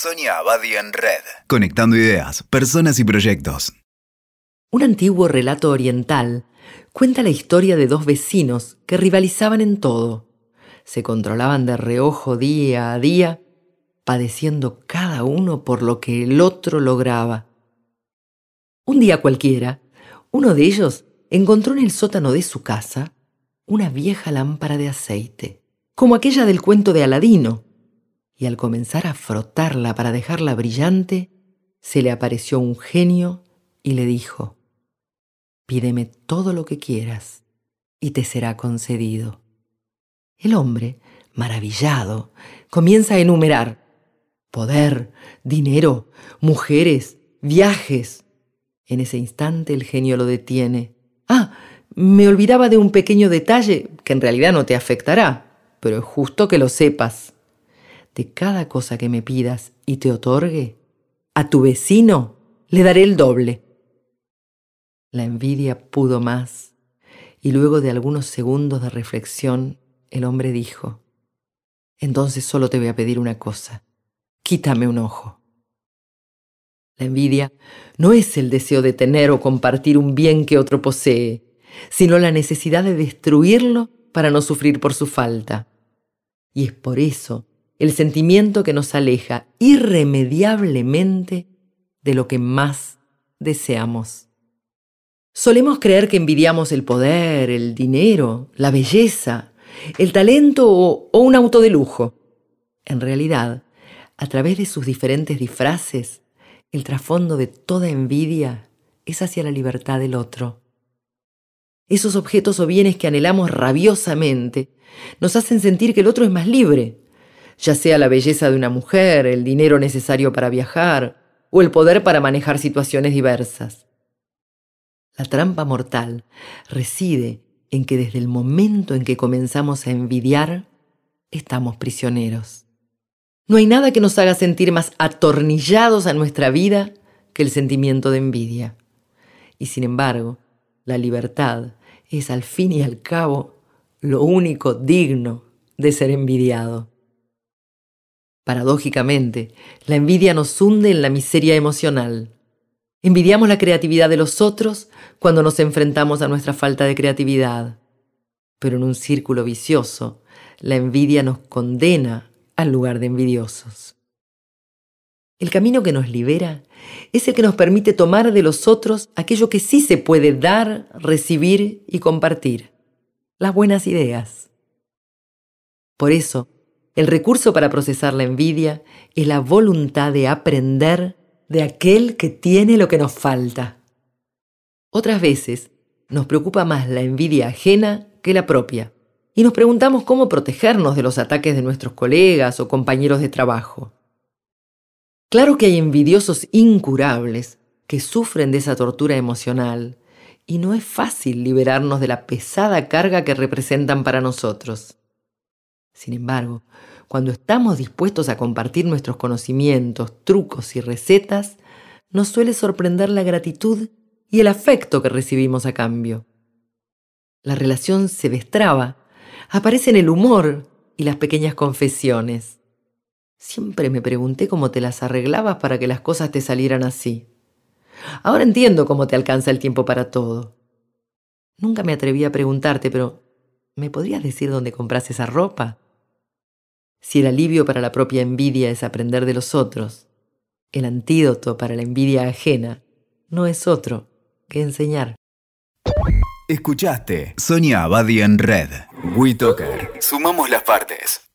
Sonia Abadi en Red. Conectando ideas, personas y proyectos. Un antiguo relato oriental cuenta la historia de dos vecinos que rivalizaban en todo. Se controlaban de reojo día a día, padeciendo cada uno por lo que el otro lograba. Un día cualquiera, uno de ellos encontró en el sótano de su casa una vieja lámpara de aceite, como aquella del cuento de Aladino, y al comenzar a frotarla para dejarla brillante, se le apareció un genio y le dijo, Pídeme todo lo que quieras y te será concedido. El hombre, maravillado, comienza a enumerar poder, dinero, mujeres, viajes. En ese instante el genio lo detiene. Ah, me olvidaba de un pequeño detalle que en realidad no te afectará, pero es justo que lo sepas. De cada cosa que me pidas y te otorgue, a tu vecino le daré el doble. La envidia pudo más, y luego de algunos segundos de reflexión, el hombre dijo, Entonces solo te voy a pedir una cosa, quítame un ojo. La envidia no es el deseo de tener o compartir un bien que otro posee, sino la necesidad de destruirlo para no sufrir por su falta. Y es por eso el sentimiento que nos aleja irremediablemente de lo que más deseamos. Solemos creer que envidiamos el poder, el dinero, la belleza, el talento o, un auto de lujo. En realidad, a través de sus diferentes disfraces, el trasfondo de toda envidia es hacia la libertad del otro. Esos objetos o bienes que anhelamos rabiosamente nos hacen sentir que el otro es más libre, ya sea la belleza de una mujer, el dinero necesario para viajar o el poder para manejar situaciones diversas. La trampa mortal reside en que desde el momento en que comenzamos a envidiar, estamos prisioneros. No hay nada que nos haga sentir más atornillados a nuestra vida que el sentimiento de envidia. Y sin embargo, la libertad es al fin y al cabo lo único digno de ser envidiado. Paradójicamente, la envidia nos hunde en la miseria emocional. Envidiamos la creatividad de los otros cuando nos enfrentamos a nuestra falta de creatividad. Pero en un círculo vicioso, la envidia nos condena al lugar de envidiosos. El camino que nos libera es el que nos permite tomar de los otros aquello que sí se puede dar, recibir y compartir, las buenas ideas. Por eso, el recurso para procesar la envidia es la voluntad de aprender de aquel que tiene lo que nos falta. Otras veces nos preocupa más la envidia ajena que la propia, y nos preguntamos cómo protegernos de los ataques de nuestros colegas o compañeros de trabajo. Claro que hay envidiosos incurables que sufren de esa tortura emocional y no es fácil liberarnos de la pesada carga que representan para nosotros. Sin embargo, cuando estamos dispuestos a compartir nuestros conocimientos, trucos y recetas, nos suele sorprender la gratitud y el afecto que recibimos a cambio. La relación se destraba, aparecen el humor y las pequeñas confesiones. Siempre me pregunté cómo te las arreglabas para que las cosas te salieran así. Ahora entiendo cómo te alcanza el tiempo para todo. Nunca me atreví a preguntarte, pero ¿me podrías decir dónde compras esa ropa? Si el alivio para la propia envidia es aprender de los otros, el antídoto para la envidia ajena no es otro que enseñar. Escuchaste Sonia Abadi en Red. WeToker. Sumamos las partes.